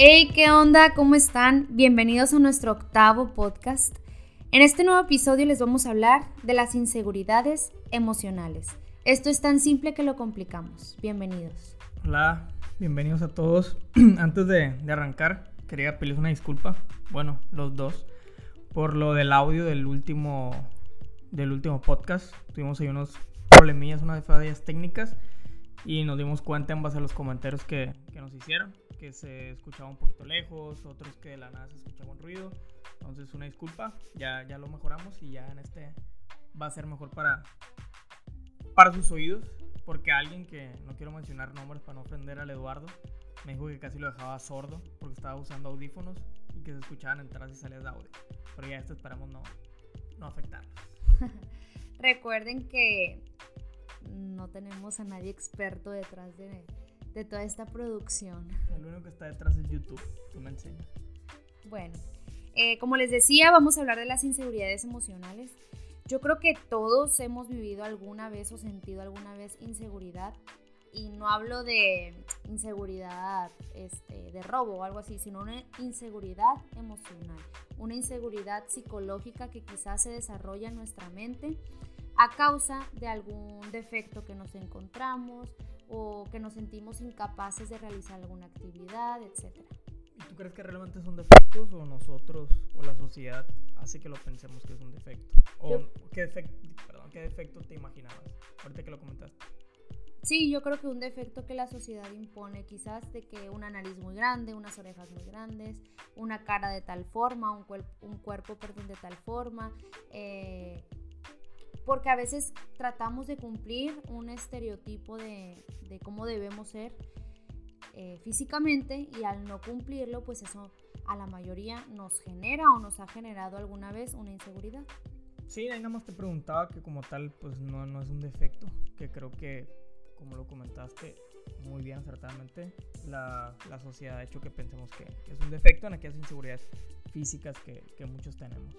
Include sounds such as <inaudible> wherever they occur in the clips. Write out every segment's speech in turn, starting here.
Hey, ¿qué onda? ¿Cómo están? Bienvenidos a nuestro octavo podcast. En este nuevo episodio les vamos a hablar de las inseguridades emocionales. Esto es tan simple que lo complicamos. Bienvenidos. Hola, bienvenidos a todos. <clears throat> Antes de, arrancar, quería pedirles una disculpa, bueno, los dos, por lo del audio del último, del último podcast. Tuvimos ahí unos problemillas, unas fallas técnicas y nos dimos cuenta en base a los comentarios que, que nos hicieron que se escuchaba un poquito lejos, otros que de la nada se escuchaba un ruido. Entonces, una disculpa, ya, ya lo mejoramos y ya en este va a ser mejor para, para sus oídos. Porque alguien que no quiero mencionar nombres para no ofender al Eduardo, me dijo que casi lo dejaba sordo porque estaba usando audífonos y que se escuchaban entradas y salidas de audio. Pero ya esto esperamos no, no afectarlos. <laughs> Recuerden que no tenemos a nadie experto detrás de, de toda esta producción. El único que está detrás es YouTube, tú me enseñas. Bueno, eh, como les decía, vamos a hablar de las inseguridades emocionales. Yo creo que todos hemos vivido alguna vez o sentido alguna vez inseguridad. Y no hablo de inseguridad este, de robo o algo así, sino una inseguridad emocional, una inseguridad psicológica que quizás se desarrolla en nuestra mente a causa de algún defecto que nos encontramos, o que nos sentimos incapaces de realizar alguna actividad, etc. ¿Y tú crees que realmente son defectos o nosotros o la sociedad hace que lo pensemos que es un defecto? ¿O qué, defecto, perdón, qué defecto te imaginabas ahorita que lo comentaste? Sí, yo creo que un defecto que la sociedad impone quizás de que una nariz muy grande, unas orejas muy grandes, una cara de tal forma, un, un cuerpo perdón, de tal forma, eh, porque a veces tratamos de cumplir un estereotipo de, cómo debemos ser eh, físicamente y al no cumplirlo, pues eso a la mayoría nos genera o nos ha generado alguna vez una inseguridad. Sí, ahí nada más te preguntaba que como tal, pues no, no es un defecto, que creo que, como lo comentaste muy bien acertadamente, la, la sociedad ha hecho que pensemos que, es un defecto en aquellas inseguridades físicas que, que muchos tenemos.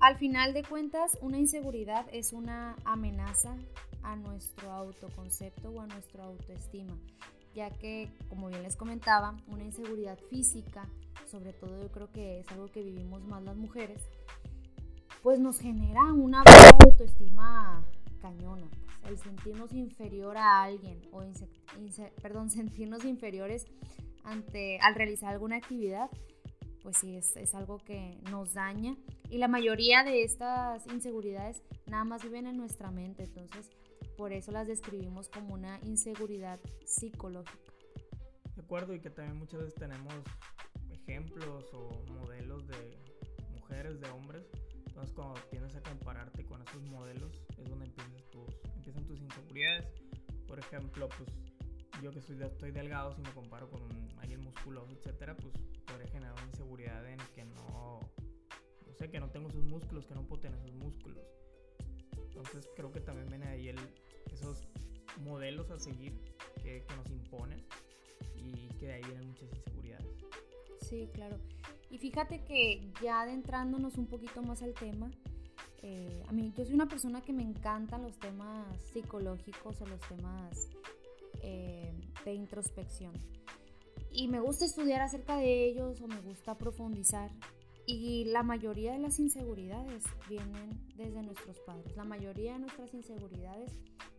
Al final de cuentas, una inseguridad es una amenaza a nuestro autoconcepto o a nuestra autoestima, ya que, como bien les comentaba, una inseguridad física, sobre todo yo creo que es algo que vivimos más las mujeres, pues nos genera una baja autoestima cañona. El sentirnos inferior a alguien o perdón, <laughs> sentirnos inferiores ante, al realizar alguna actividad, pues sí, es, es algo que nos daña y la mayoría de estas inseguridades nada más viven en nuestra mente, entonces por eso las describimos como una inseguridad psicológica. De acuerdo, y que también muchas veces tenemos ejemplos o modelos de mujeres, de hombres. Entonces cuando tienes a compararte con esos modelos es donde empiezan tus, empiezan tus inseguridades. Por ejemplo, pues yo que soy, estoy delgado, si me comparo con alguien musculoso, etcétera, pues podría generar una inseguridad en que no sé, que no tengo sus músculos, que no puedo tener sus músculos. Entonces creo que también viene ahí el, esos modelos a seguir que, nos imponen y que de ahí vienen muchas inseguridades. Sí, claro. Y fíjate que ya adentrándonos un poquito más al tema, eh, a mí yo soy una persona que me encantan los temas psicológicos o los temas eh, de introspección. Y me gusta estudiar acerca de ellos o me gusta profundizar y la mayoría de las inseguridades vienen desde nuestros padres. La mayoría de nuestras inseguridades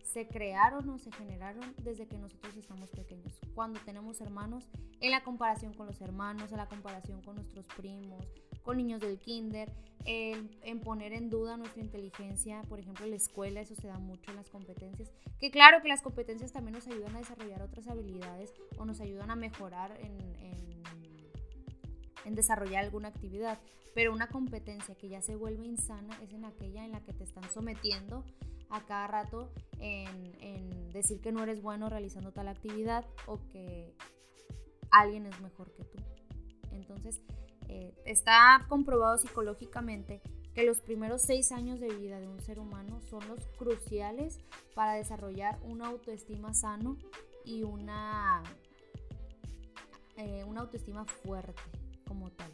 se crearon o se generaron desde que nosotros estamos pequeños. Cuando tenemos hermanos, en la comparación con los hermanos, en la comparación con nuestros primos, con niños del kinder, en poner en duda nuestra inteligencia, por ejemplo, en la escuela, eso se da mucho en las competencias. Que claro que las competencias también nos ayudan a desarrollar otras habilidades o nos ayudan a mejorar en en desarrollar alguna actividad, pero una competencia que ya se vuelve insana es en aquella en la que te están sometiendo a cada rato en, decir que no eres bueno realizando tal actividad o que alguien es mejor que tú. Entonces, eh, está comprobado psicológicamente que los primeros seis años de vida de un ser humano son los cruciales para desarrollar una autoestima sano y una, eh, una autoestima fuerte como tal.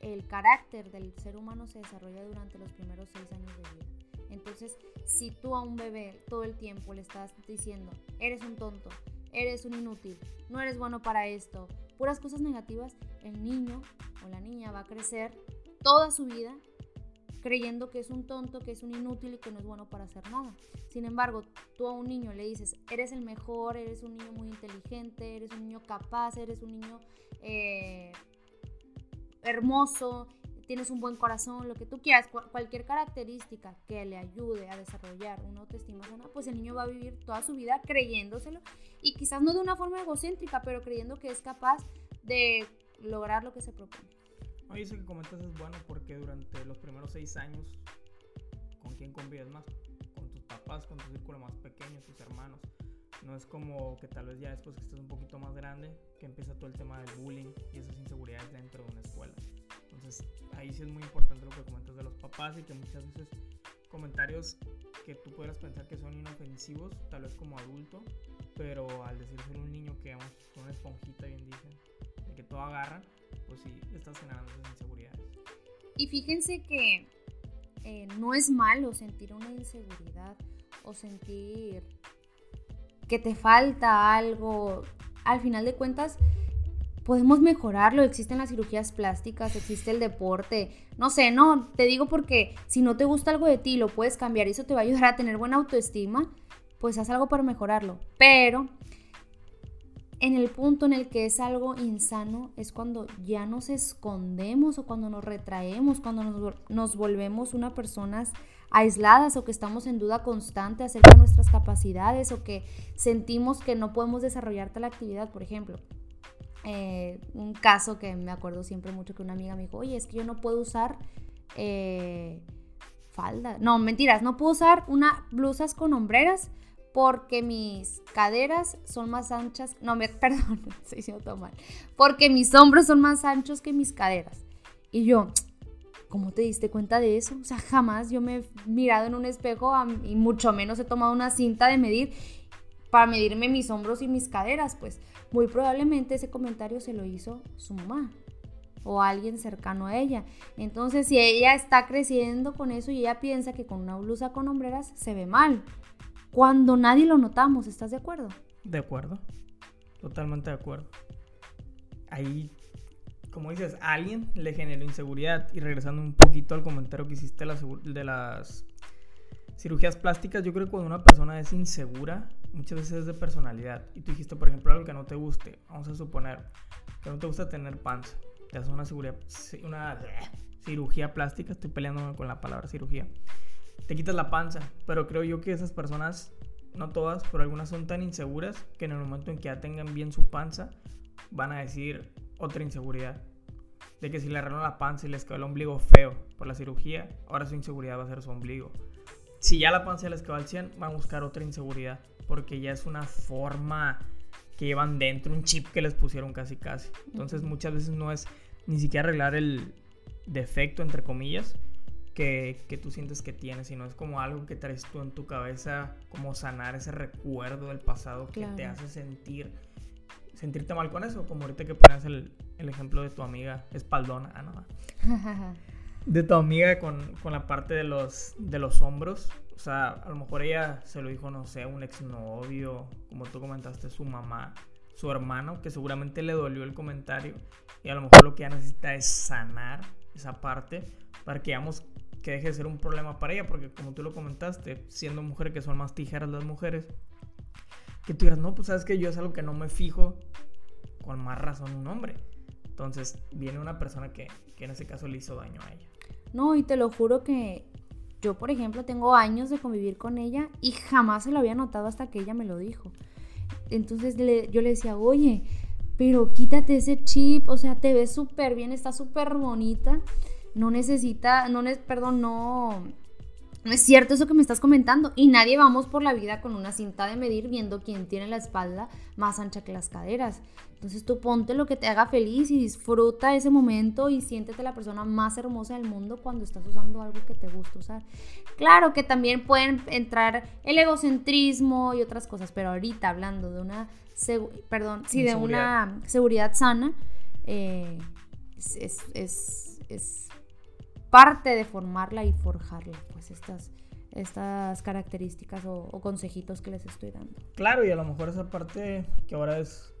El carácter del ser humano se desarrolla durante los primeros seis años de vida. Entonces, si tú a un bebé todo el tiempo le estás diciendo, eres un tonto, eres un inútil, no eres bueno para esto, puras cosas negativas, el niño o la niña va a crecer toda su vida creyendo que es un tonto, que es un inútil y que no es bueno para hacer nada. Sin embargo, tú a un niño le dices, eres el mejor, eres un niño muy inteligente, eres un niño capaz, eres un niño eh, hermoso, tienes un buen corazón, lo que tú quieras, cualquier característica que le ayude a desarrollar una autoestima sana, pues el niño va a vivir toda su vida creyéndoselo y quizás no de una forma egocéntrica, pero creyendo que es capaz de lograr lo que se propone. Oye, eso que comentas es bueno porque durante los primeros seis años, ¿con quién convives más? Con tus papás, con tu círculo más pequeño, tus hermanos. No es como que tal vez ya después que estés un poquito más grande, que empieza todo el tema del bullying y esas inseguridades dentro de una escuela. Entonces, ahí sí es muy importante lo que comentas de los papás y que muchas veces comentarios que tú pudieras pensar que son inofensivos, tal vez como adulto, pero al decir ser un niño que vamos, una esponjita, bien dicen, de que todo agarra, pues sí, estás generando esas inseguridades. Y fíjense que eh, no es malo sentir una inseguridad o sentir que te falta algo. Al final de cuentas, podemos mejorarlo. Existen las cirugías plásticas, existe el deporte. No sé, no, te digo porque si no te gusta algo de ti, lo puedes cambiar y eso te va a ayudar a tener buena autoestima, pues haz algo para mejorarlo. Pero en el punto en el que es algo insano es cuando ya nos escondemos o cuando nos retraemos, cuando nos, volvemos una personas aisladas o que estamos en duda constante acerca de nuestras capacidades o que sentimos que no podemos desarrollar tal actividad, por ejemplo. Eh, un caso que me acuerdo siempre mucho que una amiga me dijo, oye, es que yo no puedo usar eh, falda. No, mentiras, no puedo usar una blusas con hombreras porque mis caderas son más anchas, no, me, <laughs> perdón, estoy diciendo todo mal, porque mis hombros son más anchos que mis caderas. Y yo, ¿cómo te diste cuenta de eso? O sea, jamás yo me he mirado en un espejo y mucho menos he tomado una cinta de medir para medirme mis hombros y mis caderas, pues muy probablemente ese comentario se lo hizo su mamá o alguien cercano a ella. Entonces, si ella está creciendo con eso y ella piensa que con una blusa con hombreras se ve mal, cuando nadie lo notamos, ¿estás de acuerdo? De acuerdo, totalmente de acuerdo. Ahí, como dices, alguien le generó inseguridad. Y regresando un poquito al comentario que hiciste de las, cirugías plásticas, yo creo que cuando una persona es insegura, muchas veces es de personalidad. Y tú dijiste, por ejemplo, algo que no te guste. Vamos a suponer que no te gusta tener panza. Te haces una, una cirugía plástica. Estoy peleando con la palabra cirugía te quitas la panza. Pero creo yo que esas personas, no todas, pero algunas son tan inseguras que en el momento en que ya tengan bien su panza, van a decir otra inseguridad. De que si le arreglan la panza y les quedó el ombligo feo por la cirugía, ahora su inseguridad va a ser su ombligo. Si ya la panza les quedó al 100, van a buscar otra inseguridad. Porque ya es una forma que llevan dentro, un chip que les pusieron casi casi. Entonces muchas veces no es ni siquiera arreglar el defecto, entre comillas, que, tú sientes que tienes, sino es como algo que traes tú en tu cabeza, como sanar ese recuerdo del pasado que te hace sentir, sentirte mal con eso, como ahorita que pones el, ejemplo de tu amiga espaldona, ah, no, <laughs> de tu amiga con, la parte de los, de los hombros, o sea, a lo mejor ella se lo dijo, no sé, un exnovio, como tú comentaste, su mamá, su hermano, que seguramente le dolió el comentario, y a lo mejor lo que ella necesita es sanar esa parte para que vamos que deje de ser un problema para ella, porque como tú lo comentaste, siendo mujer que son más tijeras las mujeres, que tú digas, no, pues sabes que yo es algo que no me fijo, con más razón un hombre. Entonces viene una persona que, que en ese caso le hizo daño a ella. No, y te lo juro que yo, por ejemplo, tengo años de convivir con ella y jamás se lo había notado hasta que ella me lo dijo. Entonces yo le decía, oye, pero quítate ese chip, o sea, te ves súper bien, está súper bonita no necesita, no, perdón, no, no es cierto eso que me estás comentando. Y nadie vamos por la vida con una cinta de medir viendo quién tiene la espalda más ancha que las caderas. Entonces tú ponte lo que te haga feliz y disfruta ese momento y siéntete la persona más hermosa del mundo cuando estás usando algo que te gusta usar. Claro que también pueden entrar el egocentrismo y otras cosas, pero ahorita hablando de una, perdón, sí, de una seguridad sana, eh, es parte de formarla y forjarla, pues estas, estas características o, consejitos que les estoy dando. Claro, y a lo mejor esa parte que ahora es,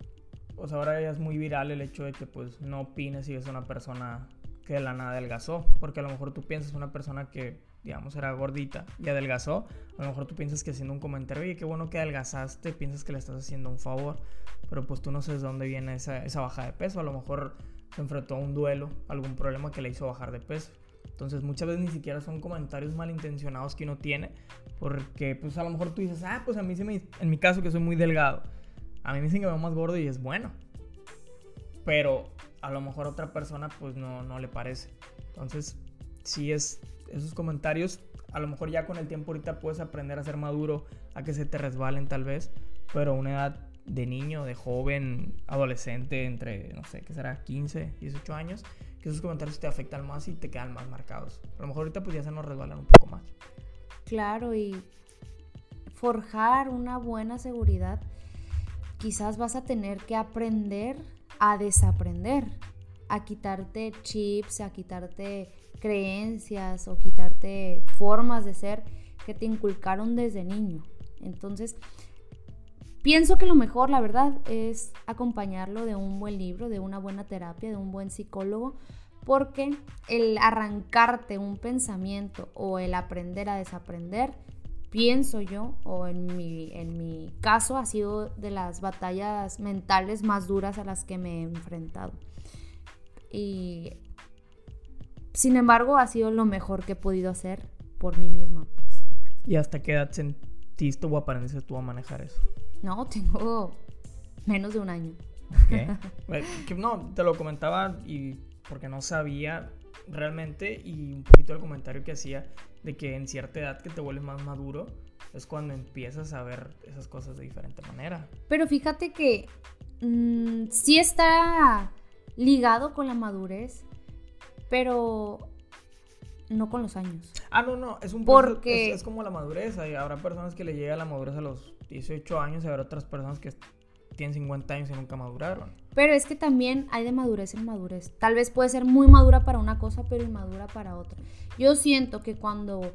pues ahora ya es muy viral el hecho de que pues no opines si es una persona que de la nada adelgazó, porque a lo mejor tú piensas una persona que digamos, era gordita y adelgazó, a lo mejor tú piensas que haciendo un comentario, oye, qué bueno que adelgazaste, piensas que le estás haciendo un favor, pero pues tú no sabes de dónde viene esa, esa baja de peso, a lo mejor se enfrentó a un duelo, algún problema que le hizo bajar de peso. Entonces muchas veces ni siquiera son comentarios malintencionados que uno tiene, porque pues a lo mejor tú dices, ah, pues a mí se me, en mi caso que soy muy delgado, a mí me dicen que me veo más gordo y es bueno, pero a lo mejor a otra persona pues no, no le parece. Entonces sí es esos comentarios, a lo mejor ya con el tiempo ahorita puedes aprender a ser maduro, a que se te resbalen tal vez, pero a una edad de niño, de joven, adolescente, entre, no sé, ¿qué será? 15, 18 años, que esos comentarios te afectan más y te quedan más marcados. A lo mejor ahorita pues ya se nos resbalan un poco más. Claro, y forjar una buena seguridad, quizás vas a tener que aprender a desaprender, a quitarte chips, a quitarte creencias o quitarte formas de ser que te inculcaron desde niño. Entonces, pienso que lo mejor, la verdad, es acompañarlo de un buen libro, de una buena terapia, de un buen psicólogo, porque el arrancarte un pensamiento o el aprender a desaprender, pienso yo, o en mi, en mi caso, ha sido de las batallas mentales más duras a las que me he enfrentado. Y sin embargo, ha sido lo mejor que he podido hacer por mí misma, pues. ¿Y hasta qué edad sentiste o aprendiste tú a manejar eso? No, <laughs> tengo menos de un año. <laughs> Eh, no, te lo comentaba y porque no sabía realmente y un poquito el comentario que hacía de que en cierta edad que te vuelves más maduro es cuando empiezas a ver esas cosas de diferente manera. Pero fíjate que mm, sí está ligado con la madurez, pero no con los años. Ah, no, no, es un Porque... es, como la madurez. habrá personas que le llega la madurez a los 18 años habrá otras personas que tienen 50 años y nunca maduraron. Pero es que también hay de madurez en madurez. Tal vez puede ser muy madura para una cosa, pero inmadura para otra. Yo siento que cuando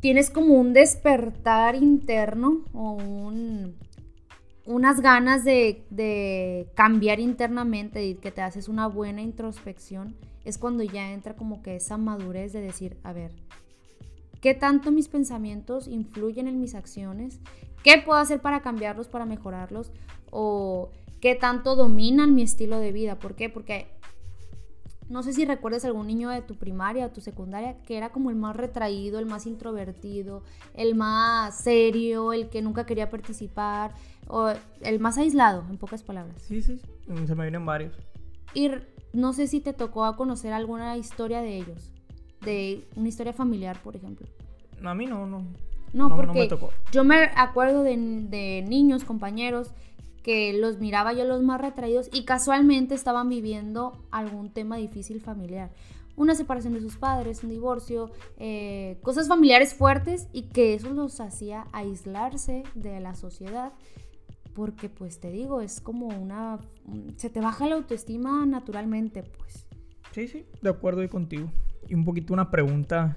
tienes como un despertar interno o un, unas ganas de, de cambiar internamente y que te haces una buena introspección, es cuando ya entra como que esa madurez de decir, a ver, ¿qué tanto mis pensamientos influyen en mis acciones? ¿Qué puedo hacer para cambiarlos, para mejorarlos? ¿O qué tanto dominan mi estilo de vida? ¿Por qué? Porque no sé si recuerdas algún niño de tu primaria o tu secundaria que era como el más retraído, el más introvertido, el más serio, el que nunca quería participar, o el más aislado, en pocas palabras. Sí, sí, se me vienen varios. Y no sé si te tocó a conocer alguna historia de ellos, de una historia familiar, por ejemplo. A mí no, no. No, porque me tocó. yo me acuerdo de, de niños, compañeros, que los miraba yo los más retraídos y casualmente estaban viviendo algún tema difícil familiar. Una separación de sus padres, un divorcio, eh, cosas familiares fuertes y que eso los hacía aislarse de la sociedad porque pues te digo, es como una... se te baja la autoestima naturalmente, pues. Sí, sí, de acuerdo ahí contigo. Y un poquito una pregunta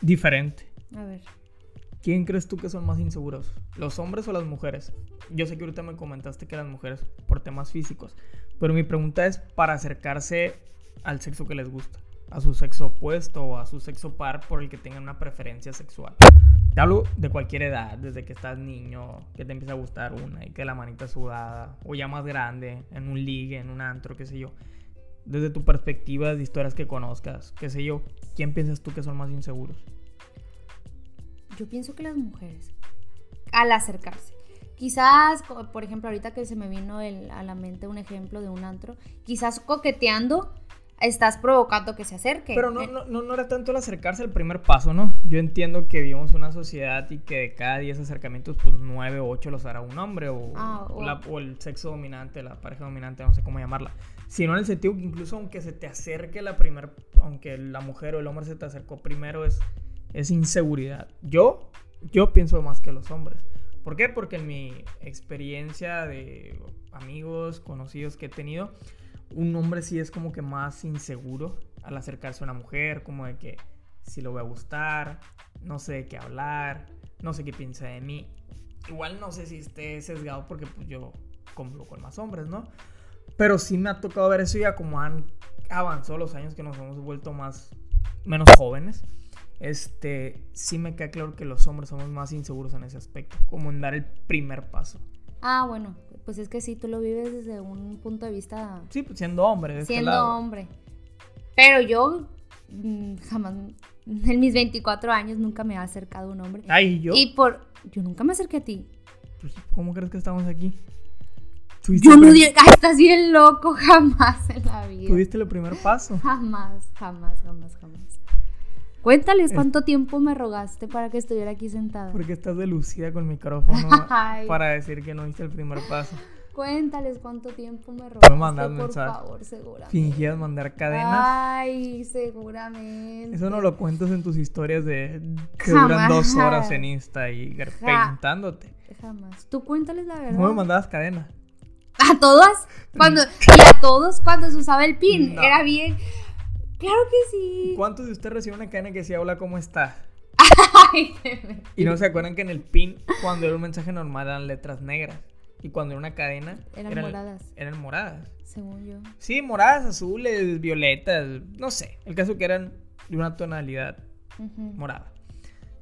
diferente. A ver. ¿Quién crees tú que son más inseguros? ¿Los hombres o las mujeres? Yo sé que ahorita me comentaste que las mujeres por temas físicos, pero mi pregunta es para acercarse al sexo que les gusta, a su sexo opuesto o a su sexo par por el que tengan una preferencia sexual. Te hablo de cualquier edad, desde que estás niño, que te empieza a gustar una y que la manita sudada, o ya más grande, en un ligue, en un antro, qué sé yo. Desde tu perspectiva de historias que conozcas, qué sé yo, ¿quién piensas tú que son más inseguros? Yo pienso que las mujeres, al acercarse. Quizás, por ejemplo, ahorita que se me vino a la mente un ejemplo de un antro, quizás coqueteando estás provocando que se acerque. Pero no, no, no, era tanto el acercarse al primer paso, ¿no? Yo entiendo que vivimos una sociedad y que de cada 10 acercamientos, pues 9 o 8 los hará un hombre o, ah, o... el sexo dominante, la pareja dominante, no sé cómo llamarla. Sino en el sentido que incluso aunque se te acerque la primera, aunque la mujer o el hombre se te acercó primero, es, es inseguridad. Yo, yo pienso más que los hombres. ¿Por qué? Porque en mi experiencia de amigos, conocidos que he tenido, un hombre sí es como que más inseguro al acercarse a una mujer, como de que si lo voy a gustar, no sé de qué hablar, no sé qué piensa de mí. Igual no sé si esté sesgado porque pues yo convivo con más hombres, ¿no? Pero sí me ha tocado ver eso ya como han avanzado los años que nos hemos vuelto más, menos jóvenes. Este, sí me queda claro que los hombres somos más inseguros en ese aspecto, como en dar el primer paso. Ah, bueno, pues es que sí, tú lo vives desde un punto de vista... Sí, pues siendo hombre. De este siendo lado. hombre. Pero yo mm, jamás, <laughs> en mis 24 años nunca me ha acercado un hombre. Ay, yo. Y por... Yo nunca me acerqué a ti. Pues, ¿Cómo crees que estamos aquí? Yo no prim- di... Ay, estás bien loco, <laughs> jamás en la vida. Tuviste el primer paso. Jamás, jamás, jamás, jamás. Cuéntales cuánto tiempo me rogaste para que estuviera aquí sentada. Porque estás delucida con el micrófono <laughs> para decir que no diste el primer paso. Cuéntales cuánto tiempo me me rogaste, mandas por mensaje. favor, seguramente. Fingías mandar cadenas. Ay, seguramente. Eso no lo cuentas en tus historias de que Jamás. duran dos horas en Insta y pintándote. Jamás. Tú cuéntales la verdad. No me mandabas cadena. ¿A todas? <laughs> Cuando, <laughs> y a todos cuando se usaba el pin. No. Era bien. Claro que sí. ¿Cuántos de ustedes reciben una cadena que decía hola, ¿cómo estás? Y no se acuerdan que en el pin, cuando era un mensaje normal, eran letras negras. Y cuando era una cadena, Eran moradas. Eran moradas. Según yo. Sí, moradas, azules, violetas, no sé. El caso que eran de una tonalidad morada.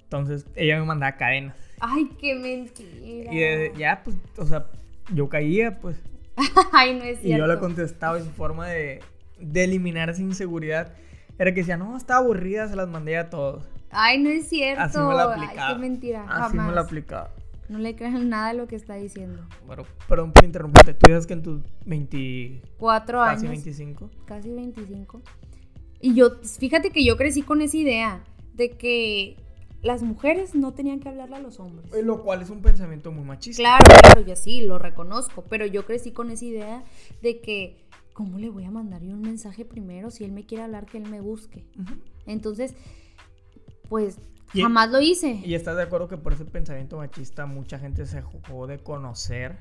Entonces ella me mandaba cadenas. Ay, qué mentira. Y de- ya, pues, o sea, yo caía, pues. <laughs> Ay, no es Y yo cierto. le contestaba su forma de, de eliminar esa inseguridad era que decía, no, estaba aburrida, se las mandé a todos. Ay, no es cierto. Así me la Ay, aplicaba. qué mentira. Así Jamás. me la aplicaba. No le crean nada de lo que está diciendo. Bueno, perdón por interrumpirte. Tú dices que en tus 20, Cuatro casi años. 25. casi 25. Y yo, fíjate que yo crecí con esa idea de que las mujeres no tenían que hablarle a los hombres. Eh, Lo cual es un pensamiento muy machista. Claro, claro, yo sí, lo reconozco, pero yo crecí con esa idea de que, ¿cómo le voy a mandar yo un mensaje primero si él me quiere hablar que él me busque? Entonces, pues Y- jamás lo hice. Y estás de acuerdo que por ese pensamiento machista mucha gente se jugó de conocer,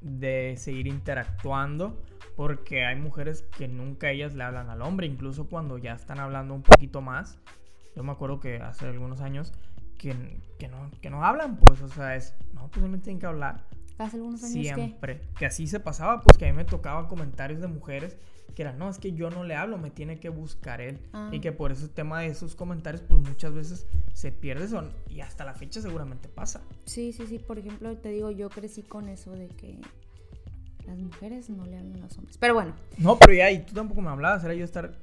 de seguir interactuando, porque hay mujeres que nunca ellas le hablan al hombre, incluso cuando ya están hablando un poquito más. Yo me acuerdo que hace algunos años que, que, no, que no hablan, pues, o sea, es, no, pues me tienen que hablar Hace algunos años siempre. Que así se pasaba, pues que a mí me tocaban comentarios de mujeres que eran, no, es que yo no le hablo, me tiene que buscar él. Ah. Y que por ese tema de esos comentarios, pues muchas veces se pierde son, y hasta la fecha seguramente pasa. Sí, sí, sí, por ejemplo, te digo, yo crecí con eso de que las mujeres no le hablan a los hombres. Pero bueno, No, pero ya, y tú tampoco me hablabas, era yo estar.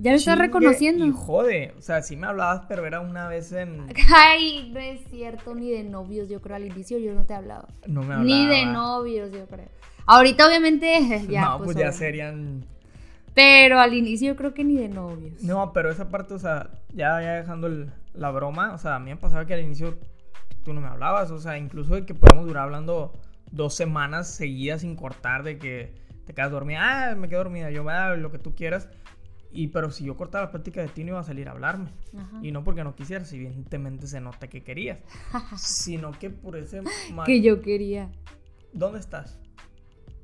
Ya lo estás reconociendo. Y jode, o sea, sí me hablabas, pero era una vez en. <laughs> Ay, no es cierto, ni de novios, yo creo al inicio yo no te hablaba. No me hablaba. Ni de novios, yo creo. Ahorita obviamente <laughs> ya. no, pues, ya obvio. serían. Pero al inicio yo creo que ni de novios. No, pero esa parte, o sea, ya, ya dejando el- la broma, o sea, a mí me pasaba que al inicio tú no me hablabas, o sea, incluso de que podemos durar hablando dos semanas seguidas sin cortar, de que te quedas dormida, ah, me quedo dormida, yo, ah, lo que tú quieras. Y pero si yo cortaba la plática de ti, no iba a salir a hablarme. Ajá. Y no porque no quisieras, evidentemente se nota que querías. <laughs> sino que por ese... ma- Que yo quería. ¿Dónde estás?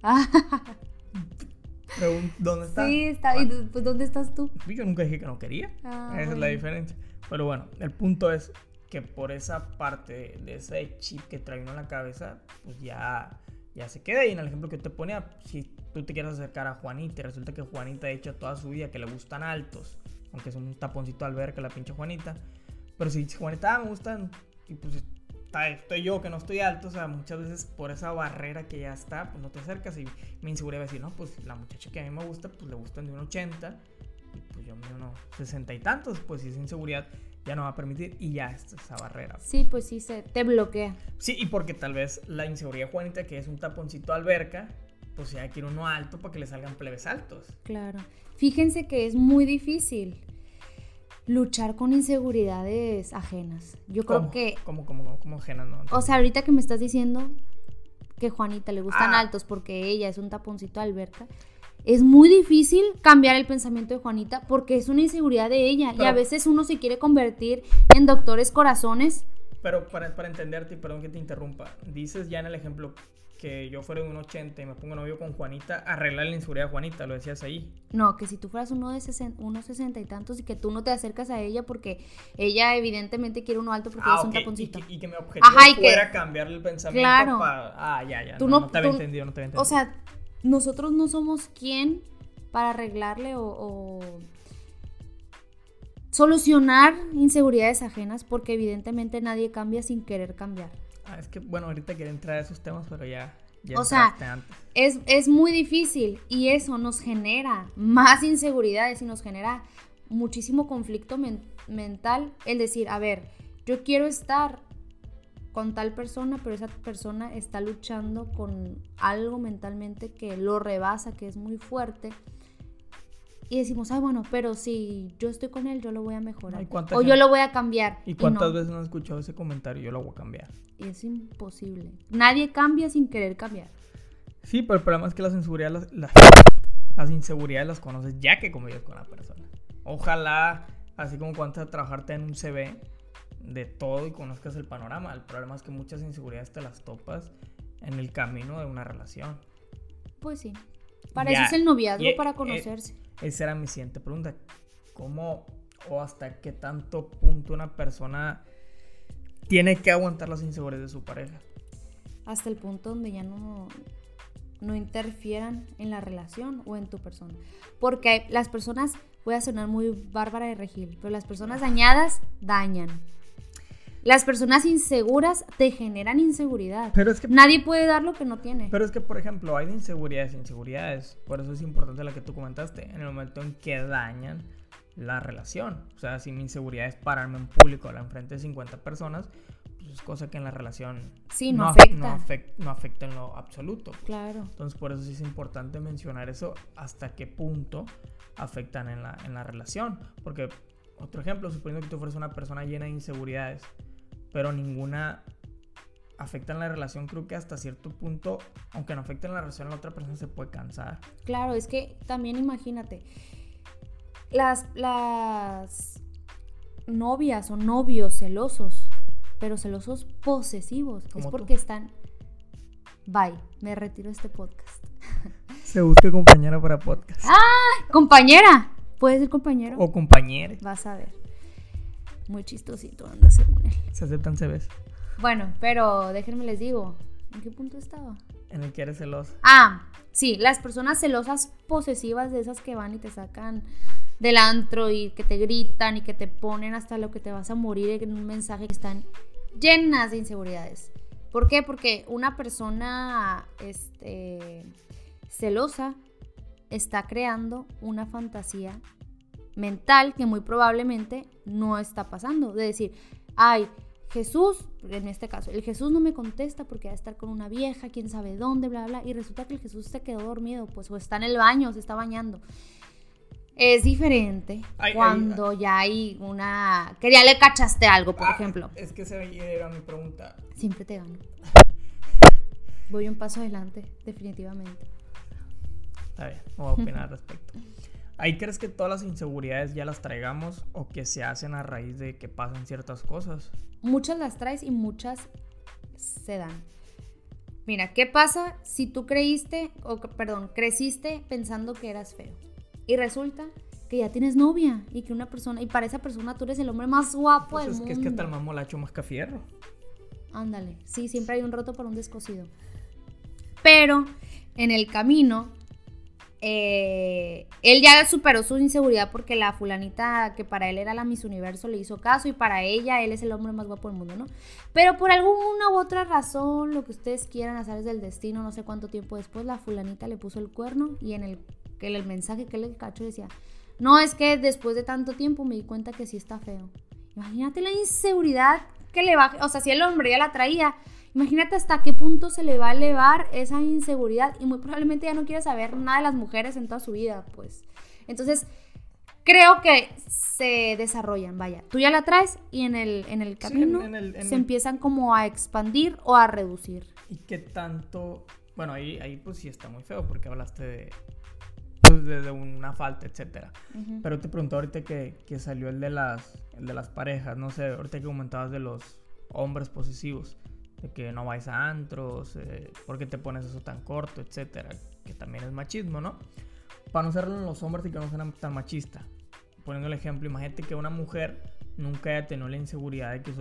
<laughs> ¿Dónde estás? sí, está. Ah, ¿Y pues dónde estás tú? Yo nunca dije que no quería. Ah, Esa es la diferencia. Pero bueno, el punto es que por esa parte de ese chip que trae uno en la cabeza, pues ya, ya se queda. Y en el ejemplo que te ponía, si tú te quieres acercar a Juanita y resulta que Juanita ha hecho toda su vida que le gustan altos, aunque es un taponcito al ver que la pinche Juanita. Pero si dice Juanita, ah, me gustan, y pues estoy yo que no estoy alto, o sea, muchas veces por esa barrera que ya está, pues no te acercas y mi inseguridad va a decir, no, pues la muchacha que a mí me gusta, pues le gustan de un 80 y pues yo mido unos 60 y tantos, pues si esa inseguridad ya no va a permitir y ya está esa barrera. Sí, pues sí, se te bloquea. Sí, y porque tal vez la inseguridad Juanita, que es un taponcito alberca, pues ya quiere uno alto para que le salgan plebes altos. Claro. Fíjense que es muy difícil luchar con inseguridades ajenas. Yo creo que, Como, como, como, como ajena, ¿no? o sea, ahorita que me estás diciendo que Juanita le gustan Ah. altos porque ella es un taponcito de alberca, es muy difícil cambiar el pensamiento de Juanita porque es una inseguridad de ella y a veces uno se quiere convertir en doctores corazones. Pero para, para entenderte, y perdón que te interrumpa, dices ya en el ejemplo que yo fuera de un 80 y me pongo novio con Juanita, arreglar la inseguridad de Juanita, lo decías ahí. No, que si tú fueras uno de unos 60 y tantos y que tú no te acercas a ella porque ella evidentemente quiere uno alto porque ah, es un taponcito. Y que, y que mi objetivo Ajá, y que- fuera cambiarle el pensamiento Claro. para... Ah, ya, ya. Tú no, no- no te había entendido, no te había entendido. O sea, nosotros no somos quien para arreglarle o, o solucionar inseguridades ajenas porque evidentemente nadie cambia sin querer cambiar. Ah, es que, bueno, ahorita quería entrar a esos temas, pero ya... ya O sea, antes. Es, es muy difícil y eso nos genera más inseguridades y nos genera muchísimo conflicto men- mental el decir, a ver, yo quiero estar con tal persona, pero esa persona está luchando con algo mentalmente que lo rebasa, que es muy fuerte. Y decimos, ay, bueno, pero si yo estoy con él, yo lo voy a mejorar. Ay, ¿cuánta O yo lo voy a cambiar. ¿Y cuántas no, veces no has escuchado ese comentario? Yo lo voy a cambiar. Es imposible. Nadie cambia sin querer cambiar. Sí, pero el problema es que las inseguridades las, las, las inseguridades las conoces ya que convives con la persona. Ojalá, así como cuando a trabajarte en un CV de todo y conozcas el panorama. El problema es que muchas inseguridades te las topas en el camino de una relación. Pues sí. Para Ya, eso es el noviazgo, y- para eh, conocerse. Esa era mi siguiente pregunta. ¿Cómo o hasta qué tanto punto una persona tiene que aguantar las inseguridades de su pareja? hasta el punto donde ya no, no interfieran en la relación o en tu persona. Porque las personas, voy a sonar muy bárbara de regil, pero las personas dañadas dañan. Las personas inseguras te generan inseguridad. Pero es que Nadie puede dar lo que no tiene. Pero es que, por ejemplo, hay de inseguridades inseguridades. Por eso es importante la que tú comentaste. En el momento en que dañan la relación. O sea, si mi inseguridad es pararme en público, hablar enfrente de 50 personas, pues es cosa que en la relación Sí, no af- afecta. No, afec- no afecta en lo absoluto. pues. Claro. Entonces, por eso sí es importante mencionar eso, hasta qué punto afectan en la, en la relación. Porque, otro ejemplo, suponiendo que tú fueras una persona llena de inseguridades, pero ninguna afecta en la relación, creo que hasta cierto punto, aunque no afecte en la relación, la otra persona se puede cansar. Claro, es que también imagínate, las, las novias o novios celosos, pero celosos posesivos, es tú. porque están... Bye, me retiro de este podcast. <laughs> Se busca compañera para podcast. Compañera, puedes ser compañero. O compañeros. Vas a ver. Muy chistosito anda según él. Se aceptan CVs. Bueno, pero déjenme les digo, ¿en qué punto estaba? En el que eres celoso. Ah, sí, las personas celosas posesivas de esas que van y te sacan del antro y que te gritan y que te ponen hasta lo que te vas a morir en un mensaje que están llenas de inseguridades. ¿Por qué? Porque una persona este, celosa está creando una fantasía mental que muy probablemente no está pasando. De decir, ay, Jesús, en este caso, el Jesús no me contesta porque va a estar con una vieja, quién sabe dónde, bla, bla, y resulta que el Jesús se quedó dormido, pues, o está en el baño, se está bañando. Es diferente Ay, ay, cuando ya hay una... que ya le cachaste algo, por Ah, ejemplo. Es que esa era mi pregunta. Siempre te gano. <laughs> Voy un paso adelante, definitivamente. Está bien, no voy a opinar al respecto. <laughs> ¿Ahí crees que todas las inseguridades ya las traigamos o que se hacen a raíz de que pasan ciertas cosas? Muchas las traes y muchas se dan. Mira, ¿qué pasa si tú creíste, o perdón, creciste pensando que eras feo? Y resulta que ya tienes novia y que una persona, y para esa persona tú eres el hombre más guapo Pues del es mundo. que es que tal mamó la hecho más que fierro. Ándale, sí, siempre hay un roto para un descosido. Pero en el camino, eh, él ya superó su inseguridad porque la fulanita que para él era la Miss Universo le hizo caso y para ella él es el hombre más guapo del mundo, ¿no? Pero por alguna u otra razón, lo que ustedes quieran hacer es del destino, no sé cuánto tiempo después, la fulanita le puso el cuerno y en el, que el mensaje que le cachó decía, no, es que después de tanto tiempo me di cuenta que sí está feo. Imagínate la inseguridad que le va, o sea, si el hombre ya la traía, imagínate hasta qué punto se le va a elevar esa inseguridad y muy probablemente ya no quiere saber nada de las mujeres en toda su vida, pues. Entonces, creo que se desarrollan, vaya, tú ya la traes y en el, en el Sí, camino en el- en se el- empiezan como a expandir o a reducir. ¿Y qué tanto? Bueno, ahí, ahí pues sí está muy feo porque hablaste de, pues, de, una falta, etcétera. Pero te pregunto ahorita que, que salió el de las el de las parejas, no sé, ahorita que comentabas de los hombres posesivos. De que no vais a antros, eh, por qué te pones eso tan corto, etcétera, que también es machismo, ¿no? Para no en los hombres y que no sean tan machista. Poniendo el ejemplo, imagínate que una mujer nunca haya tenido la inseguridad de que,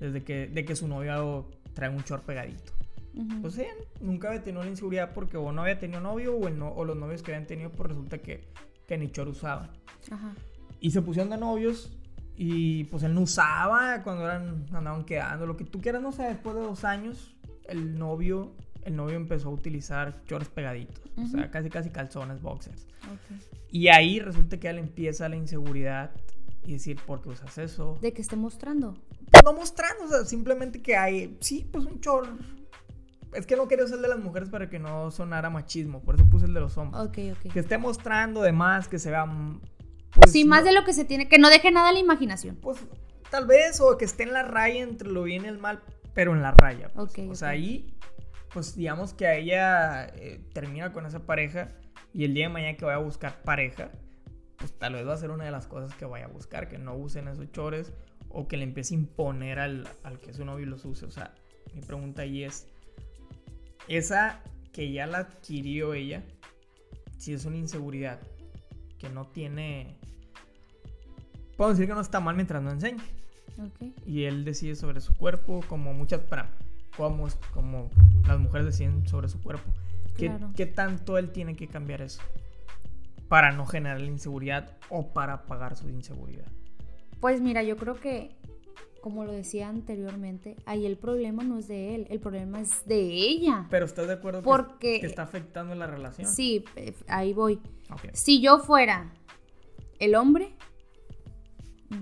desde que, de que su novio trae un short pegadito. Pues ella nunca había tenido la inseguridad porque o no había tenido novio o, el no, o los novios que habían tenido, pues resulta que, que ni short usaban. Y se pusieron de novios y pues él no usaba cuando eran, andaban quedando, lo que tú quieras, no sé, después de dos años, el novio, el novio empezó a utilizar shorts pegaditos, o sea, casi casi calzones, boxers. Y ahí resulta que él empieza la inseguridad y decir, ¿por qué usas eso? ¿De que esté mostrando? Pues no mostrando, o sea, simplemente que hay, sí, pues un short. Es que no quería usar el de las mujeres para que no sonara machismo, por eso puse el de los hombres. Ok, ok. Que esté mostrando de más, que se vea pues, sí, más de lo que se tiene, que no deje nada a la imaginación. Pues tal vez, o que esté en la raya entre lo bien y el mal, pero en la raya. Pues. o sea, ahí, pues digamos que a ella eh, termina con esa pareja y el día de mañana que vaya a buscar pareja, pues tal vez va a ser una de las cosas que vaya a buscar, que no usen esos chores o que le empiece a imponer al, al que su novio los use. O sea, mi pregunta ahí es, esa que ya la adquirió ella, si es una inseguridad que no tiene puedo decir que no está mal mientras no enseñe. Y él decide sobre su cuerpo, como muchas, para, como, como las mujeres deciden sobre su cuerpo. ¿Qué, tanto él tiene que cambiar eso? Para no generar la inseguridad o para pagar su inseguridad. Pues mira, yo creo que, como lo decía anteriormente, ahí el problema no es de él, el problema es de ella. Pero ¿estás de acuerdo Porque, que, está afectando la relación? Sí, eh, ahí voy. Si yo fuera el hombre,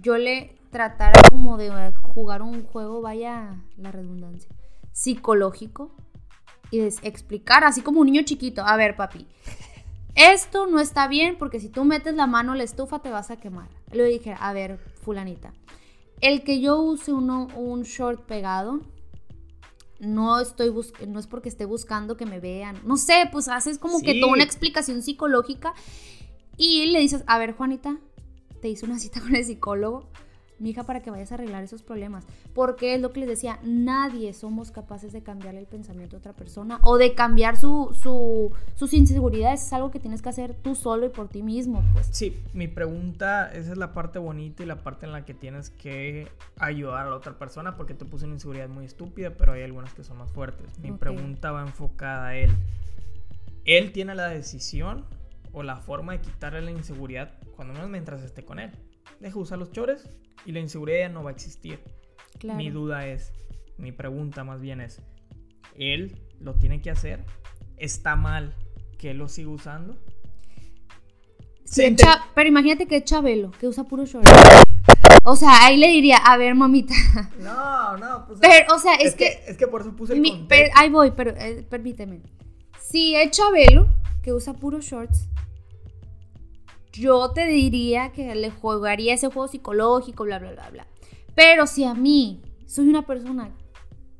yo le tratara como de jugar un juego, vaya la redundancia, psicológico y explicar, así como un niño chiquito, a ver papi, esto no está bien porque si tú metes la mano a la estufa te vas a quemar. Le dije, a ver, fulanita, el que yo use uno, un short pegado, no estoy no es porque esté buscando que me vean. No sé, pues haces como que toda una explicación psicológica y le dices, a ver, Juanita, te hice una cita <laughs> con el psicólogo, mi hija, para que vayas a arreglar esos problemas. Porque es lo que les decía, nadie somos capaces de cambiar el pensamiento de otra persona o de cambiar su, sus inseguridades. Es algo que tienes que hacer tú solo y por ti mismo. Pues. Sí, mi pregunta, esa es la parte bonita y la parte en la que tienes que ayudar a la otra persona porque te puse una inseguridad muy estúpida, pero hay algunas que son más fuertes. Mi pregunta va enfocada a él. Él tiene la decisión o la forma de quitarle la inseguridad cuando menos mientras esté con él. Deja usar los chores y la inseguridad no va a existir. Mi duda es, mi pregunta más bien es, ¿él lo tiene que hacer? ¿Está mal que él lo siga usando? Sí, pero imagínate que es Chabelo, que usa puro short. O sea, ahí le diría, a ver, mamita. <laughs> No, no, pues. Pero, o sea, es, que, Es que por eso puse el Ahí voy, pero eh, permíteme. Si es Chabelo, que usa puro shorts, yo te diría que le jugaría ese juego psicológico, bla, bla, bla, bla. Pero si a mí soy una persona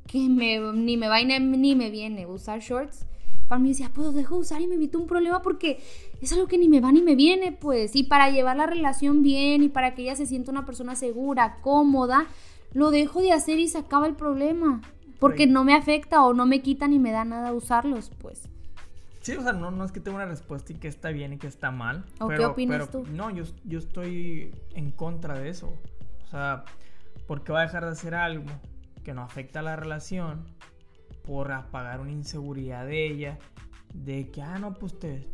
que ni me va ni me viene usar shorts, para mí decía, pues dejo de usar y me evito un problema porque es algo que ni me va ni me viene, pues. Y para llevar la relación bien y para que ella se sienta una persona segura, cómoda, lo dejo de hacer y se acaba el problema. Porque no me afecta o no me quita ni me da nada usarlos, pues. Sí, o sea, no, no es que tenga una respuesta y que está bien y que está mal. ¿O qué opinas tú? No, yo, yo estoy en contra de eso. O sea, ¿por qué va a dejar de hacer algo que no afecta a la relación por apagar una inseguridad de ella? De que, ah, no, pues te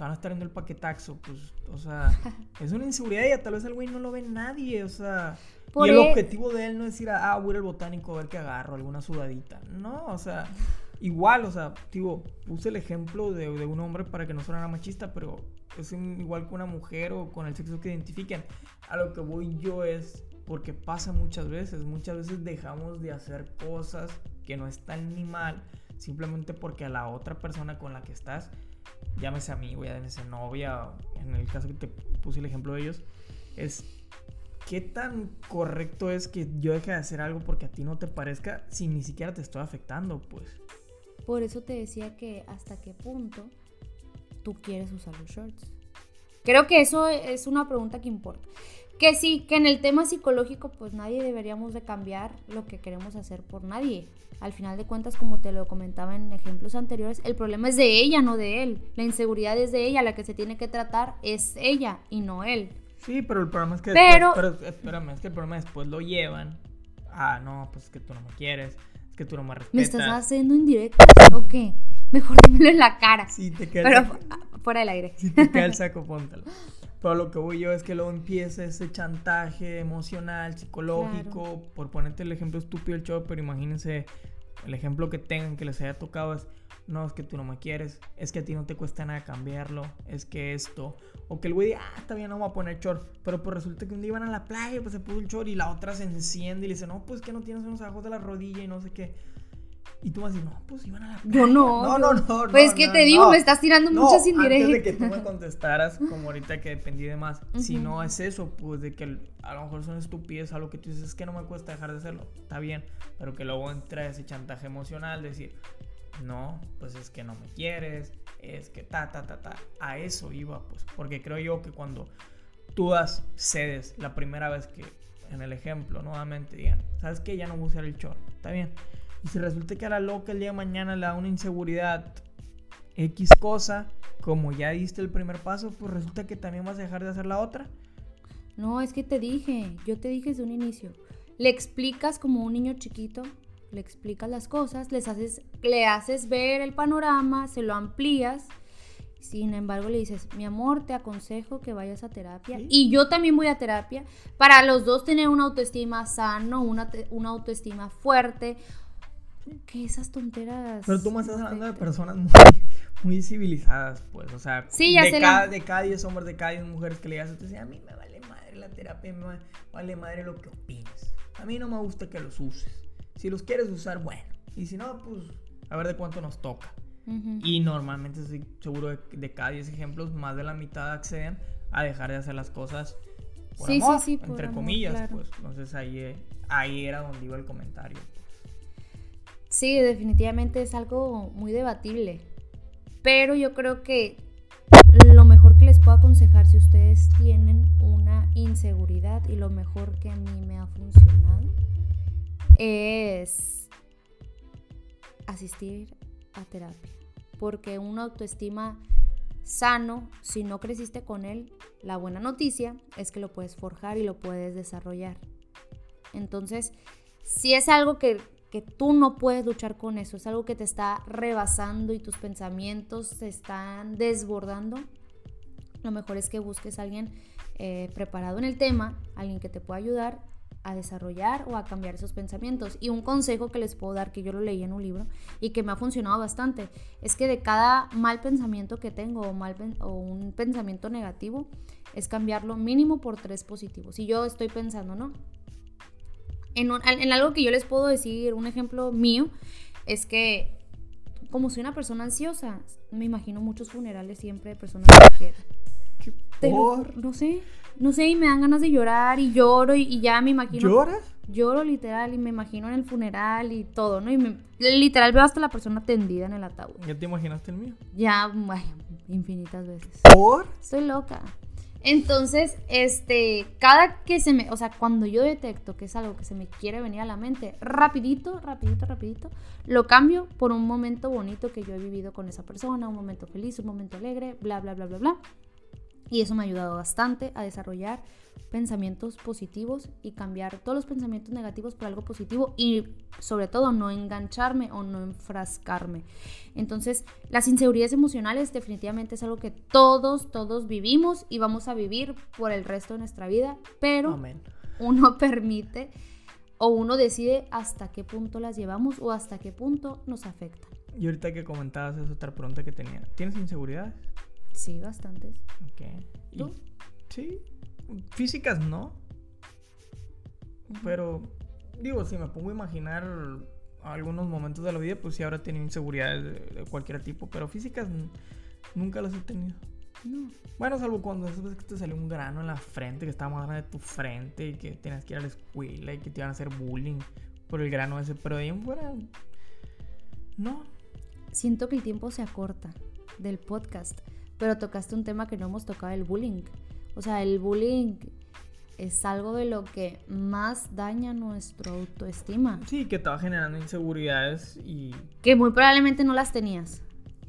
van a estar en el paquetaxo. Pues, o sea, <laughs> es una inseguridad de ella. Tal vez el güey no lo ve nadie. O sea, y el e objetivo de él no es ir a, ah, voy al botánico a ver qué agarro, alguna sudadita. No, o sea. Igual, o sea, digo, puse el ejemplo de, un hombre para que no sonara machista, pero es igual que una mujer o con el sexo que identifiquen. A lo que voy yo es porque pasa muchas veces, muchas veces dejamos de hacer cosas que no están ni mal, simplemente porque a la otra persona con la que estás, llámese amigo, llámese novia, en el caso que te puse el ejemplo de ellos, es qué tan correcto es que yo deje de hacer algo porque a ti no te parezca si ni siquiera te estoy afectando, pues. Por eso te decía que hasta qué punto tú quieres usar los shorts. Creo que eso es una pregunta que importa. Que sí, que en el tema psicológico, pues nadie deberíamos de cambiar lo que queremos hacer por nadie. Al final de cuentas, como te lo comentaba en ejemplos anteriores, el problema es de ella, no de él. La inseguridad es de ella, la que se tiene que tratar es ella y no él. Sí, pero el problema es que Pero- después, pero espérame, es que el problema después lo llevan. Ah, no, pues es que tú no me quieres, es que tú no me respetas. ¿Me estás haciendo indirecto o qué? Mejor dímelo en la cara. Sí, te queda Pero el fu- fuera del aire. si te queda el <laughs> saco, póntalo. Pero lo que voy yo es que luego empieza ese chantaje emocional, psicológico. Por ponerte el ejemplo estúpido del show, pero imagínense el ejemplo que tengan que les haya tocado es, no, es que tú no me quieres, es que a ti no te cuesta nada cambiarlo, es que esto. O que el güey diga, ah, está bien, no voy a poner short. Pero pues resulta que un día iban a la playa, pues se puso el short y la otra se enciende y le dice, no, pues que no tienes unos abajo de la rodilla y no sé qué. Y tú vas a decir, no, pues iban a la playa. Yo no. No, no, no. Pues no, que no, te digo, no. me estás tirando No, muchas Antes de indirectas. que tú me <laughs> contestaras, como ahorita que dependí de más. Si Ujú. no es eso, pues de que a lo mejor son estupidez, algo que tú dices, es que no me cuesta dejar de hacerlo. Está bien, pero que luego entra ese chantaje emocional, decir, no, pues es que no me quieres, es que ta, ta, ta, ta. A eso iba, pues, porque creo yo que cuando tú das, cedes la primera vez que, en el ejemplo, nuevamente digan, ¿sabes qué? Ya no voy a usar el short. Está bien. Y si resulta que a la loca el día de mañana le da una inseguridad X cosa, como ya diste el primer paso, pues resulta que también vas a dejar de hacer la otra. No, es que te dije, yo te dije desde un inicio. Le explicas como un niño chiquito, le explicas las cosas, les haces, le haces ver el panorama, se lo amplías. Sin embargo, le dices, mi amor, te aconsejo que vayas a terapia. Sí. Y yo también voy a terapia para los dos tener una autoestima sano, una, una autoestima fuerte. Que esas tonteras. Pero tú me estás hablando de personas muy, <laughs> muy civilizadas, pues, o sea, Sí, ya de, sé cada, la- de cada 10 hombres, de cada 10 mujeres que le digas, dices, a mí me vale madre la terapia, me va- vale madre lo que opines. A mí no me gusta que los uses. Si los quieres usar, bueno. Y si no, pues, a ver de cuánto nos toca. Ujú. Y normalmente estoy seguro de, de cada 10 ejemplos, más de la mitad acceden a dejar de hacer las cosas por Sí, sí, amor, sí, por entre amor, comillas, claro. pues. Entonces ahí, eh, ahí era donde iba el comentario. Sí, definitivamente es algo muy debatible. Pero yo creo que lo mejor que les puedo aconsejar si ustedes tienen una inseguridad y lo mejor que a mí me ha funcionado es asistir a terapia. Porque una autoestima sano, si no creciste con él, la buena noticia es que lo puedes forjar y lo puedes desarrollar. Entonces, si es algo que, que tú no puedes luchar con eso, es algo que te está rebasando y tus pensamientos se están desbordando, lo mejor es que busques a alguien eh, preparado en el tema, alguien que te pueda ayudar a desarrollar o a cambiar esos pensamientos. Y un consejo que les puedo dar, que yo lo leí en un libro y que me ha funcionado bastante, es que de cada mal pensamiento que tengo o, mal, o un pensamiento negativo, es cambiarlo mínimo por tres positivos. Si yo estoy pensando, ¿no? En, un- en algo que yo les puedo decir, un ejemplo mío, es que como soy una persona ansiosa, me imagino muchos funerales siempre de personas que quiero. ¿Qué Te lo- por? no sé, no sé, y me dan ganas de llorar y lloro y, y ya me imagino. ¿Lloras? Lloro literal y me imagino en el funeral y todo, ¿no? Y me- literal veo hasta la persona tendida en el ataúd. ¿Ya te imaginaste el mío? Ya, ay, infinitas veces. ¿Por? Estoy loca. Entonces, este, cada que se me, o sea, cuando yo detecto que es algo que se me quiere venir a la mente, rapidito, rapidito, rapidito, lo cambio por un momento bonito que yo he vivido con esa persona, un momento feliz, un momento alegre, bla, bla, bla, bla, bla. Y eso me ha ayudado bastante a desarrollar pensamientos positivos y cambiar todos los pensamientos negativos por algo positivo y sobre todo no engancharme o no enfrascarme. Entonces, las inseguridades emocionales definitivamente es algo que todos, todos vivimos y vamos a vivir por el resto de nuestra vida, pero uno <laughs> permite o uno decide hasta qué punto las llevamos o hasta qué punto nos afectan. Y ahorita que comentabas esa otra pregunta que tenía. ¿Tienes inseguridades? Sí, bastantes. Ok. ¿Y- ¿Tú? Sí. Físicas no. Pero, digo, si me pongo a imaginar algunos momentos de la vida, pues sí habrá tenido inseguridades de, de cualquier tipo. Pero físicas nunca las he tenido. No. Bueno, salvo cuando esas veces que te salió un grano en la frente, que estaba más grande de tu frente y que tenías que ir a la escuela y que te iban a hacer bullying por el grano ese. Pero de ahí en fuera, no. Siento que el tiempo se acorta del podcast, pero tocaste un tema que no hemos tocado, el bullying. O sea, el bullying es algo de lo que más daña nuestra autoestima. Sí, que estaba generando inseguridades y... Que muy probablemente no las tenías.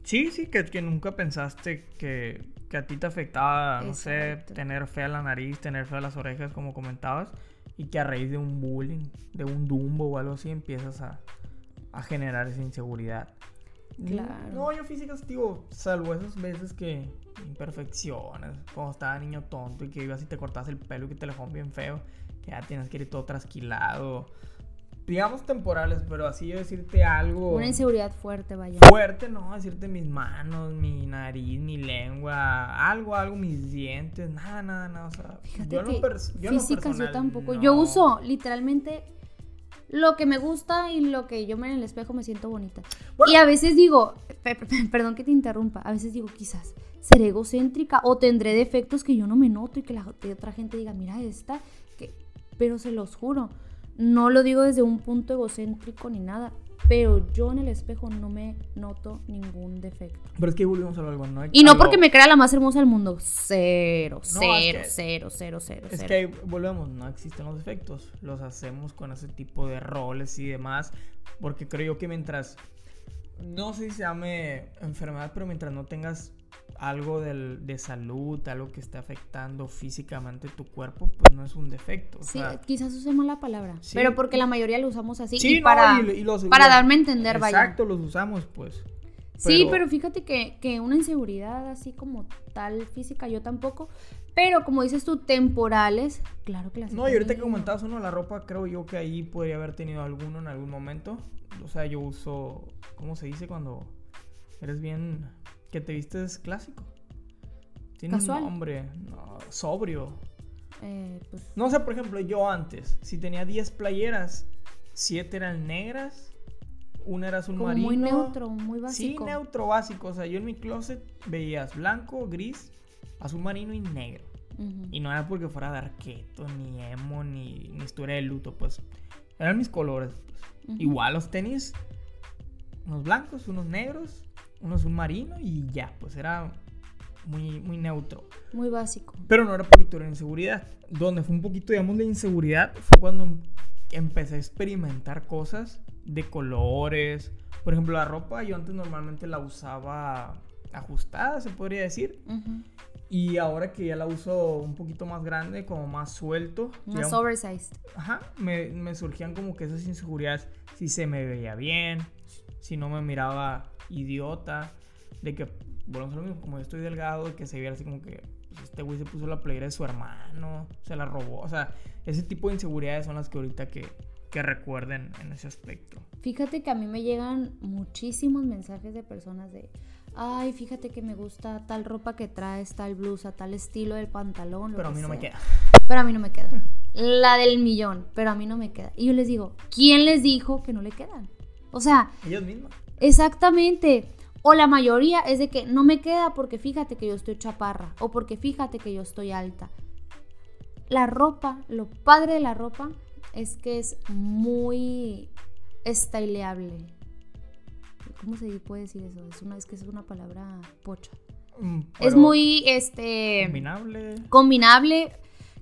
Sí, sí, que, que nunca pensaste que, que a ti te afectaba, no sé, tener fea la nariz, tener fea las orejas, como comentabas, y que a raíz de un bullying, de un dumbo o algo así, empiezas a, a generar esa inseguridad. Claro. No, yo físicas, digo, salvo esas veces que imperfecciones, cuando estaba niño tonto y que ibas y te cortabas el pelo y que te lo bien feo, que ya tienes que ir todo trasquilado. Digamos temporales, pero así yo decirte algo Una inseguridad fuerte, vaya. fuerte, no, decirte mis manos, mi nariz, mi lengua, algo, algo, mis dientes, nada, nada, nada. O sea, Fíjate yo que pers- yo lo físicas yo personal, tampoco. no. Yo uso literalmente lo que me gusta y lo que yo me en el espejo me siento bonita. Bueno. Y a veces digo, pe- pe- perdón que te interrumpa, a veces digo quizás seré egocéntrica o tendré defectos que yo no me noto y que la que otra gente diga, mira esta, que... pero se los juro, no lo digo desde un punto egocéntrico ni nada, pero yo en el espejo no me noto ningún defecto. Pero es que volvemos a algo, ¿no? Y no Algo- porque me crea la más hermosa del mundo, cero, es cero, que- cero, cero, cero, Es cero. que ahí volvemos, no existen los defectos, los hacemos con ese tipo de roles y demás, porque creo yo que mientras, no sé si se llame enfermedad, pero mientras no tengas algo del- de salud, algo que esté afectando físicamente tu cuerpo, pues no es un defecto. o Sí, sea, quizás usemos la palabra, Sí. pero porque la mayoría lo usamos así Sí, y no, para, y- y los- para los- darme a entender, vaya. Exacto, los usamos, pues. Sí, pero fíjate que, que una inseguridad así como tal física yo tampoco, pero como dices tú, temporales, claro que las No, y ahorita que comentabas uno, la ropa, creo yo que ahí podría haber tenido alguno en algún momento. O sea, yo uso, ¿cómo se dice cuando eres bien, que te vistes clásico? Tiene Casual. un nombre, no, sobrio. Eh, pues, No sé, por ejemplo, yo antes, si tenía 10 playeras, 7 eran negras, una era azul como marino. muy neutro, muy Sí, básico. neutro básico. O sea, yo en mi closet veías blanco, gris, azul marino y negro. Y no era porque fuera darketo, ni emo, ni, ni historia de luto, pues. Eran mis colores. pues. Igual los tenis, unos blancos, unos negros, unos azul marino y ya, pues era muy, muy neutro. Muy básico. Pero no era porque tuviera inseguridad. Donde fue un poquito, digamos, de inseguridad fue cuando em- empecé a experimentar cosas de colores. Por ejemplo, la ropa yo antes normalmente la usaba ajustada, se podría decir. Ujú. Y ahora que ya la uso un poquito más grande, como más suelto, Más digamos, oversized. ajá, me, me surgían como que esas inseguridades, si se me veía bien, si no me miraba idiota, de que, bueno, es lo mismo, como yo estoy delgado, de que se viera así como que pues, este güey se puso la playera de su hermano, se la robó, o sea, ese tipo de inseguridades son las que ahorita que, que recuerden en ese aspecto. Fíjate que a mí me llegan muchísimos mensajes de personas de, ay, fíjate que me gusta tal ropa que traes, tal blusa, tal estilo del pantalón. lo Pero a mí no me sea". queda. Pero a mí no me queda. La del millón, pero a mí no me queda. Y yo les digo, ¿quién les dijo que no le quedan? O sea, Ellos mismos. exactamente. O la mayoría es de que no me queda porque fíjate que yo estoy chaparra o porque fíjate que yo estoy alta. La ropa, lo padre de la ropa es que es muy estileable. ¿Cómo se puede decir eso? Es una es que es una palabra pocha. Mm, es muy este Combinable. combinable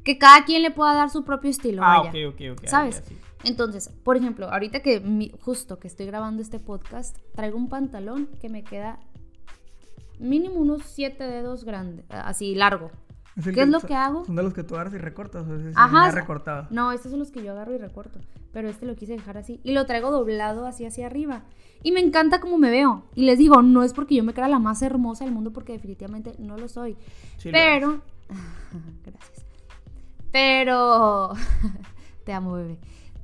que cada quien le pueda dar su propio estilo, Ah, vaya. ok, ok, ok. ¿Sabes? ya, sí. Entonces, por ejemplo, ahorita que mi- justo que estoy grabando este podcast, traigo un pantalón que me queda mínimo unos 7 dedos grande, así largo. el ¿Qué es lo que hago? Son de los que tú agarras y recortas. O sea, Ajá, es- recortado. No, estos son los que yo agarro y recorto, pero este lo quise dejar así y lo traigo doblado así hacia arriba. Y me encanta cómo me veo. Y les digo, no es porque yo me crea la más hermosa del mundo porque definitivamente no lo soy. Sí, lo Pero. <laughs> Gracias. Pero. <laughs> Te amo, bebé.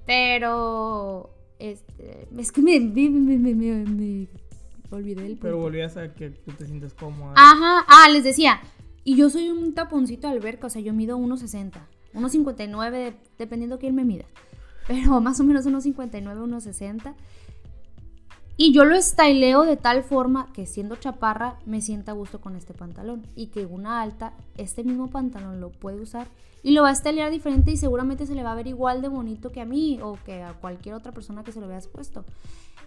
Pero. Este, es que me, me, me, me, olvidé del Pero volvías a que tú te sientes cómoda. Ajá. Ah, les decía. Y yo soy un taponcito de alberca, o sea, yo mido 1,60. 1,59, de- dependiendo quién me mida. Pero <laughs> más o menos 1,59, 1,60. Y yo lo estyleo de tal forma que siendo chaparra me sienta a gusto con este pantalón. Y que una alta, este mismo pantalón lo puede usar y lo va a stylear diferente y seguramente se le va a ver igual de bonito que a mí o que a cualquier otra persona que se lo veas puesto.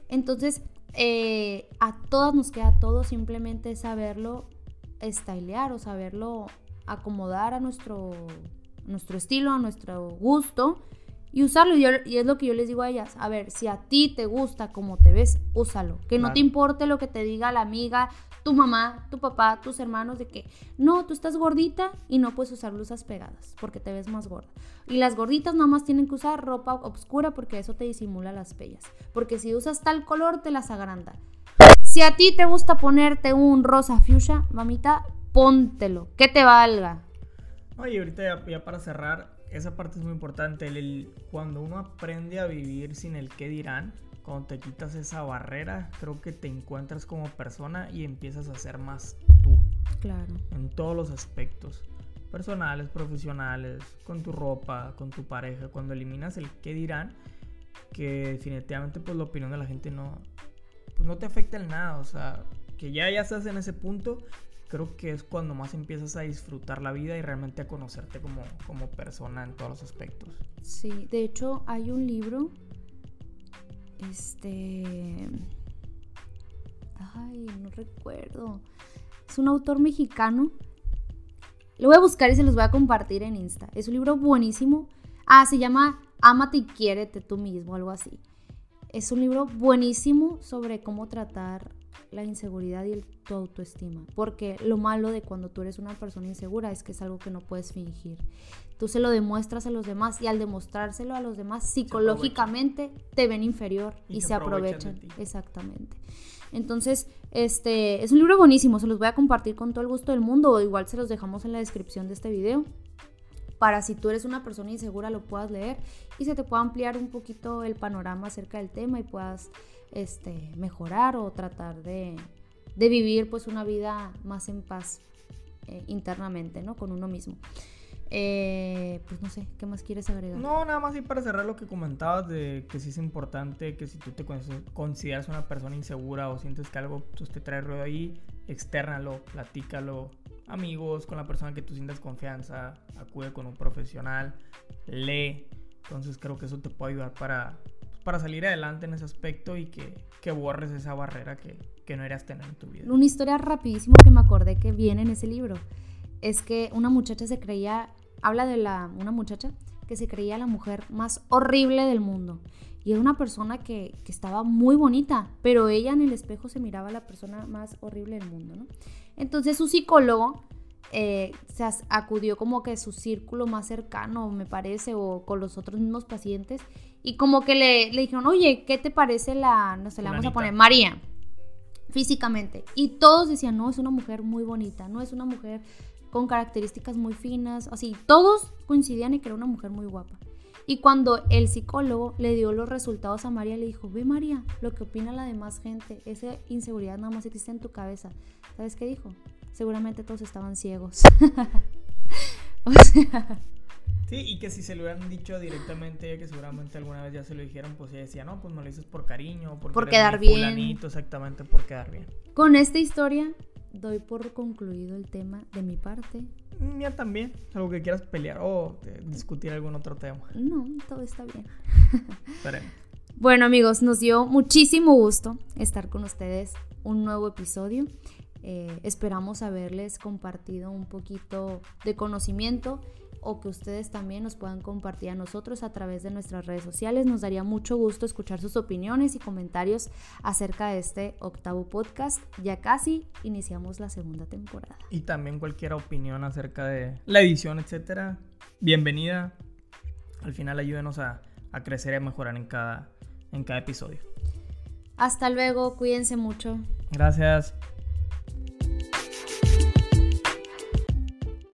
Entonces, eh, a todas nos queda todo, simplemente saberlo stylear o saberlo acomodar a nuestro, nuestro estilo, a nuestro gusto y usarlo. Y, es lo que yo les digo a ellas. A ver, si a ti te gusta como te ves, úsalo. Que no te importe lo que te diga la amiga, tu mamá, tu papá, tus hermanos, de que no, tú estás gordita y no puedes usar blusas pegadas porque te ves más gorda. Y las gorditas nada más tienen que usar ropa oscura porque eso te disimula las pellas. Porque si usas tal color, te las agranda. Si a ti te gusta ponerte un rosa fuchsia, mamita, póntelo, que te valga. Oye, ahorita ya para cerrar, esa parte es muy importante. El, cuando uno aprende a vivir sin el qué dirán, cuando te quitas esa barrera, creo que te encuentras como persona y empiezas a ser más tú. Claro. En todos los aspectos. Personales, profesionales, con tu ropa, con tu pareja. Cuando eliminas el qué dirán, que definitivamente pues la opinión de la gente no, pues, no te afecta en nada. O sea, que ya, ya estás en ese punto creo que es cuando más empiezas a disfrutar la vida y realmente a conocerte como, como persona en todos los aspectos. Sí, de hecho hay un libro, este... Ay, no recuerdo. Es un autor mexicano. Lo voy a buscar y se los voy a compartir en Insta. Es un libro buenísimo. Ah, se llama Amate y quiérete tú mismo, algo así. Es un libro buenísimo sobre cómo tratar la inseguridad y el, tu autoestima. Porque lo malo de cuando tú eres una persona insegura es que es algo que no puedes fingir. Tú se lo demuestras a los demás y al demostrárselo a los demás psicológicamente te ven inferior y, se aprovechan. Exactamente. Entonces, este es un libro buenísimo, se los voy a compartir con todo el gusto del mundo o igual se los dejamos en la descripción de este video para si tú eres una persona insegura lo puedas leer y se te pueda ampliar un poquito el panorama acerca del tema y puedas este, mejorar o tratar de, vivir pues una vida más en paz eh, internamente, ¿no? Con uno mismo. Eh, pues no sé, ¿qué más quieres agregar? No, nada más y para cerrar lo que comentabas de que sí es importante que si tú te consideras una persona insegura o sientes que algo pues, te trae ruido ahí, externalo, platícalo, amigos, con la persona que tú sientas confianza, acude con un profesional, lee. Entonces creo que eso te puede ayudar para, para salir adelante en ese aspecto y que, que borres esa barrera que, que no eras tener en tu vida. Una historia rapidísimo que me acordé que viene en ese libro es que una muchacha se creía, habla de la, una muchacha que se creía la mujer más horrible del mundo. Y era una persona que, que, estaba muy bonita, pero ella en el espejo se miraba la persona más horrible del mundo, ¿no? Entonces su psicólogo eh, se acudió como que su círculo más cercano, me parece, o con los otros mismos pacientes, y como que le, le dijeron, oye, ¿qué te parece la, no sé, le vamos a poner María, físicamente? Y todos decían, no, es una mujer muy bonita, no es una mujer con características muy finas, así, todos coincidían en que era una mujer muy guapa. Y cuando el psicólogo le dio los resultados a María, le dijo, ve María, lo que opina la demás gente, esa inseguridad nada más existe en tu cabeza. ¿Sabes qué dijo? Seguramente todos estaban ciegos. <laughs> o sea... Sí, y que si se lo hubieran dicho directamente, que seguramente alguna vez ya se lo dijeron, pues ella decía, no, pues no lo dices por cariño, por quedar bien. exactamente, por quedar bien. Con esta historia doy por concluido el tema de mi parte. Mía también, algo que quieras pelear o discutir algún otro tema. No, todo está bien. <laughs> bueno amigos, nos dio muchísimo gusto estar con ustedes un nuevo episodio. Eh, esperamos haberles compartido un poquito de conocimiento o que ustedes también nos puedan compartir a nosotros a través de nuestras redes sociales. Nos daría mucho gusto escuchar sus opiniones y comentarios acerca de este octavo podcast. Ya casi iniciamos la segunda temporada. Y también cualquier opinión acerca de la edición, etcétera. Bienvenida. Al final ayúdenos a, a crecer y a mejorar en cada, en cada episodio. Hasta luego, cuídense mucho. Gracias.